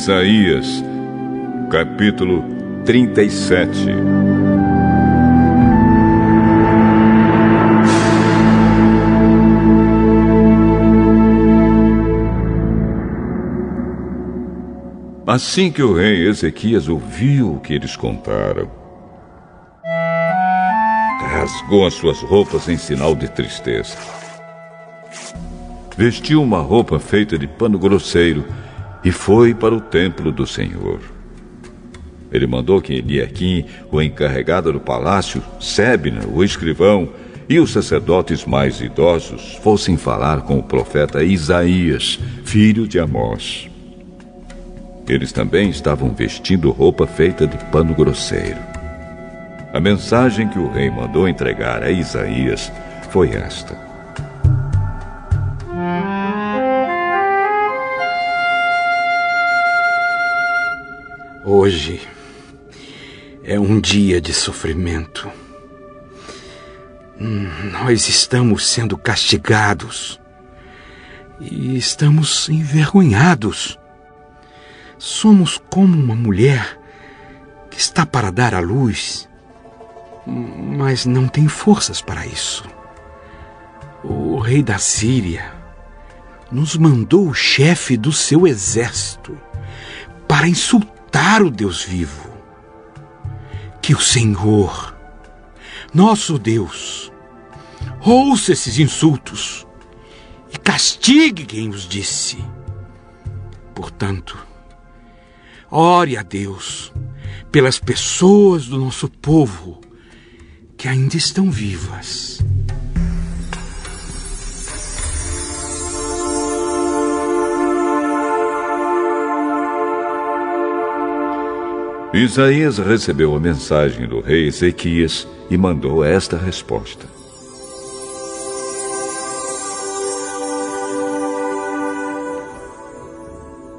Isaías, capítulo 37. Assim que o rei Ezequias ouviu o que eles contaram, rasgou as suas roupas em sinal de tristeza. Vestiu uma roupa feita de pano grosseiro e foi para o templo do Senhor. Ele mandou que Eliaquim, o encarregado do palácio, Sebna, o escrivão, e os sacerdotes mais idosos fossem falar com o profeta Isaías, filho de Amós. Eles também estavam vestindo roupa feita de pano grosseiro. A mensagem que o rei mandou entregar a Isaías foi esta: Hoje é um dia de sofrimento. Nós estamos sendo castigados e estamos envergonhados. Somos como uma mulher que está para dar à luz, mas não tem forças para isso. O rei da Síria nos mandou o chefe do seu exército para insultar o Deus vivo. Que o Senhor, nosso Deus, ouça esses insultos e castigue quem os disse. Portanto, Ore a Deus pelas pessoas do nosso povo que ainda estão vivas. Isaías recebeu a mensagem do rei Ezequias e mandou esta resposta.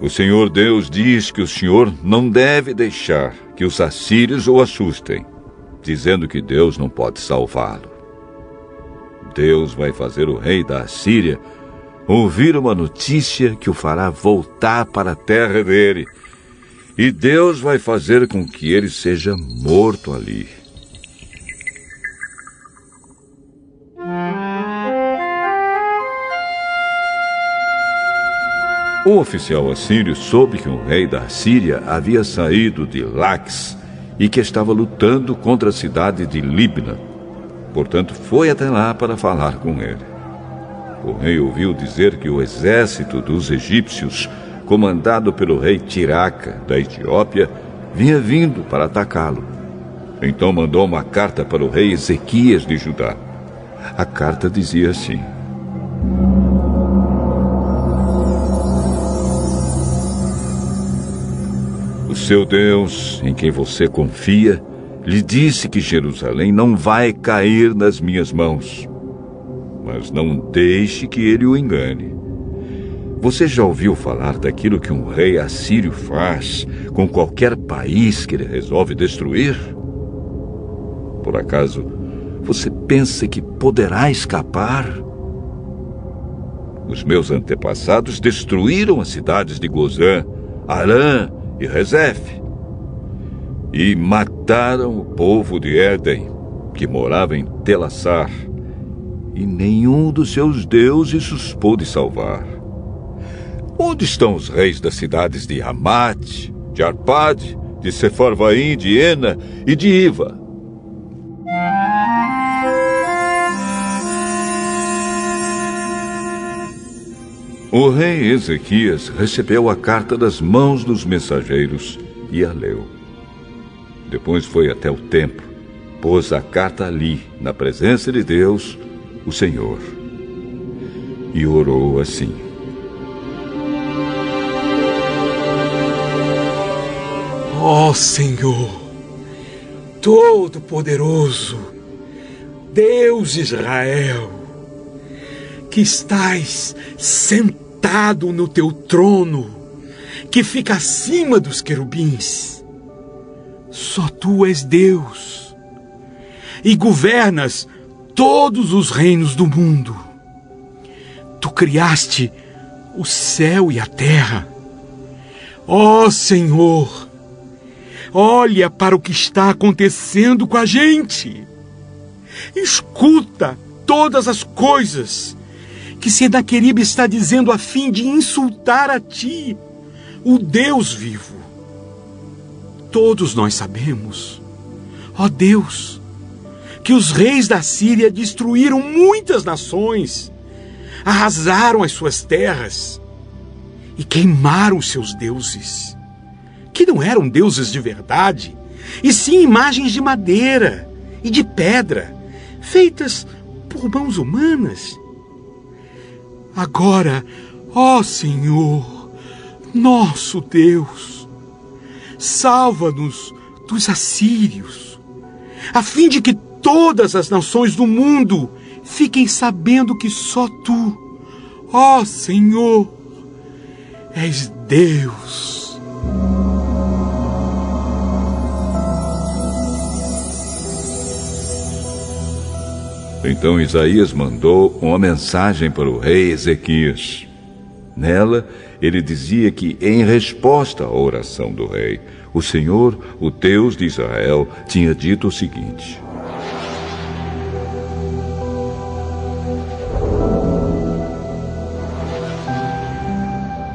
O Senhor Deus diz que o Senhor não deve deixar que os assírios o assustem, dizendo que Deus não pode salvá-lo. Deus vai fazer o rei da Assíria ouvir uma notícia que o fará voltar para a terra dele. E Deus vai fazer com que ele seja morto ali. O oficial assírio soube que um rei da Síria havia saído de Lax e que estava lutando contra a cidade de Libna. Portanto, foi até lá para falar com ele. O rei ouviu dizer que o exército dos egípcios, comandado pelo rei Tiraca, da Etiópia, vinha vindo para atacá-lo. Então mandou uma carta para o rei Ezequias de Judá. A carta dizia assim: O seu Deus, em quem você confia, lhe disse que Jerusalém não vai cair nas minhas mãos. Mas não deixe que ele o engane. Você já ouviu falar daquilo que um rei assírio faz com qualquer país que ele resolve destruir? Por acaso, você pensa que poderá escapar? Os meus antepassados destruíram as cidades de Gozã, Arã e Rezef. E mataram o povo de Éden, que morava em Telassar, e nenhum dos seus deuses os pôde salvar. Onde estão os reis das cidades de Hamat, de Arpad, de Sefarvaim, de Ena e de Iva? O rei Ezequias recebeu a carta das mãos dos mensageiros e a leu. Depois foi até o templo, pôs a carta ali, na presença de Deus, o Senhor, e orou assim: Ó oh, Senhor, Todo-Poderoso, Deus Israel, que estás sentado no teu trono, que fica acima dos querubins. Só tu és Deus e governas todos os reinos do mundo. Tu criaste o céu e a terra. Ó oh, Senhor, olha para o que está acontecendo com a gente. Escuta todas as coisas que Senaqueribe está dizendo a fim de insultar a ti, o Deus vivo. Todos nós sabemos, ó Deus, que os reis da Síria destruíram muitas nações, arrasaram as suas terras e queimaram seus deuses, que não eram deuses de verdade, e sim imagens de madeira e de pedra, feitas por mãos humanas. Agora, ó Senhor, nosso Deus, salva-nos dos assírios, a fim de que todas as nações do mundo fiquem sabendo que só tu, ó Senhor, és Deus. Então Isaías mandou uma mensagem para o rei Ezequias. Nela, ele dizia que, em resposta à oração do rei, o Senhor, o Deus de Israel, tinha dito o seguinte: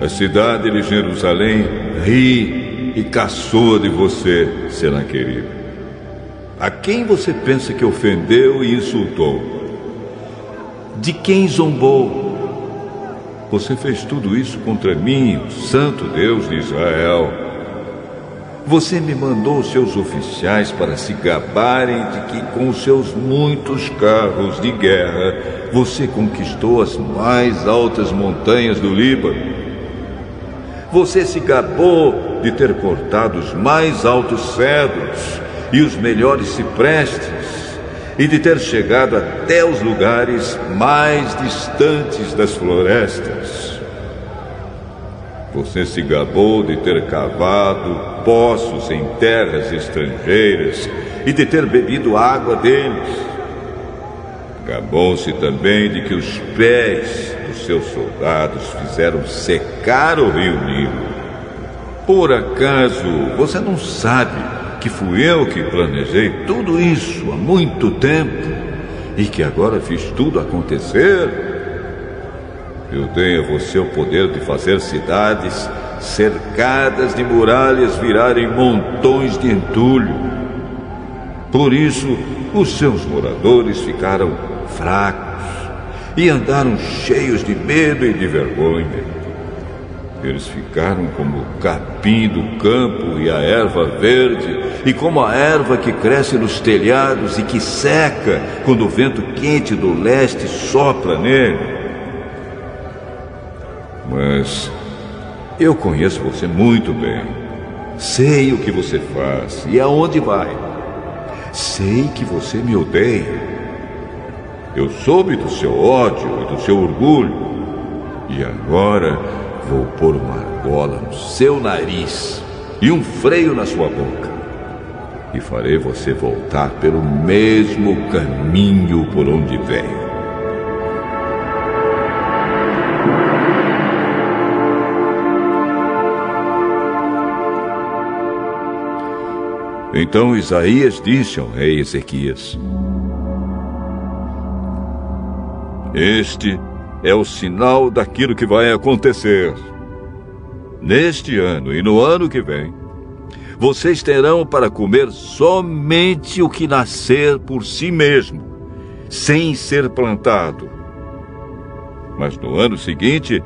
A cidade de Jerusalém ri e caçoa de você, Senaqueribe. A quem você pensa que ofendeu e insultou? De quem zombou? Você fez tudo isso contra mim, o Santo Deus de Israel. Você me mandou seus oficiais para se gabarem de que, com seus muitos carros de guerra, você conquistou as mais altas montanhas do Líbano. Você se gabou de ter cortado os mais altos cedros e os melhores ciprestes, e de ter chegado até os lugares mais distantes das florestas. Você se gabou de ter cavado poços em terras estrangeiras e de ter bebido água deles. Gabou-se também de que os pés dos seus soldados fizeram secar o rio Nilo. Por acaso você não sabe que fui eu que planejei tudo isso há muito tempo e que agora fiz tudo acontecer? Eu dei a você o poder de fazer cidades cercadas de muralhas virarem montões de entulho. Por isso, os seus moradores ficaram fracos e andaram cheios de medo e de vergonha. Eles ficaram como o capim do campo e a erva verde, e como a erva que cresce nos telhados e que seca quando o vento quente do leste sopra nele. Mas eu conheço você muito bem. Sei o que você faz e aonde vai. Sei que você me odeia eu soube do seu ódio e do seu orgulho. E agora vou pôr uma argola no seu nariz e um freio na sua boca. E farei você voltar pelo mesmo caminho por onde veio. Então Isaías disse ao rei Ezequias: Este é o sinal daquilo que vai acontecer. Neste ano e no ano que vem, vocês terão para comer somente o que nascer por si mesmo, sem ser plantado. Mas no ano seguinte,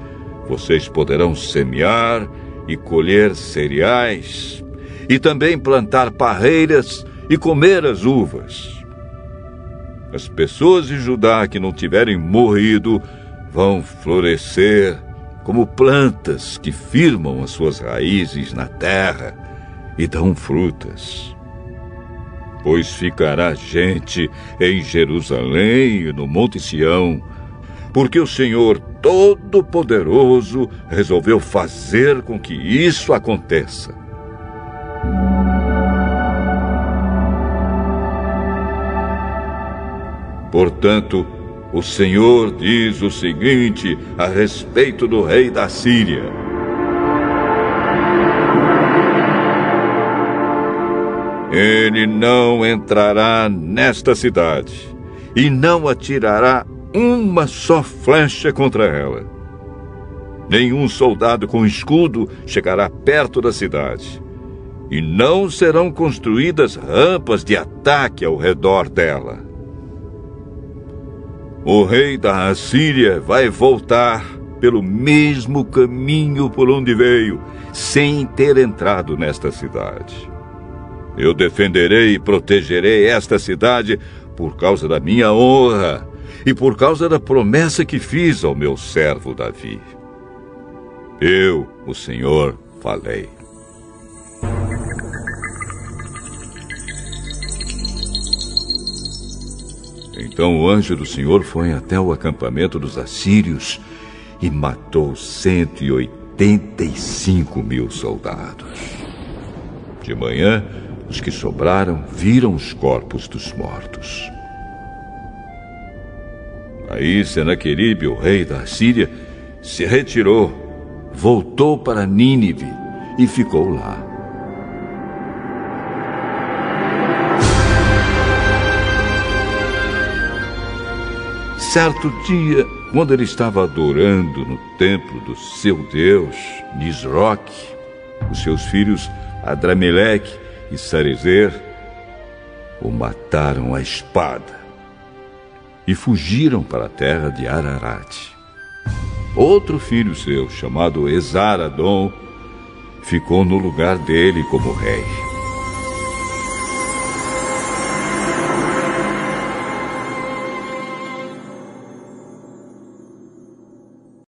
vocês poderão semear e colher cereais, e também plantar parreiras e comer as uvas. As pessoas de Judá que não tiverem morrido vão florescer como plantas que firmam as suas raízes na terra e dão frutas. Pois ficará gente em Jerusalém e no Monte Sião, porque o Senhor Todo-Poderoso resolveu fazer com que isso aconteça. Portanto, o Senhor diz o seguinte a respeito do rei da Síria: Ele não entrará nesta cidade e não atirará uma só flecha contra ela. Nenhum soldado com escudo chegará perto da cidade, e não serão construídas rampas de ataque ao redor dela. O rei da Assíria vai voltar pelo mesmo caminho por onde veio, sem ter entrado nesta cidade. Eu defenderei e protegerei esta cidade por causa da minha honra e por causa da promessa que fiz ao meu servo Davi. Eu, o Senhor, falei. Então o anjo do Senhor foi até o acampamento dos assírios e matou 185 mil soldados. De manhã, os que sobraram viram os corpos dos mortos. Aí Senaqueribe, o rei da Síria, se retirou, voltou para Nínive e ficou lá. Certo dia, quando ele estava adorando no templo do seu deus, Nisroch, os seus filhos Adrameleque e Sarezer o mataram à espada e fugiram para a terra de Ararat. Outro filho seu, chamado Esaradom, ficou no lugar dele como rei.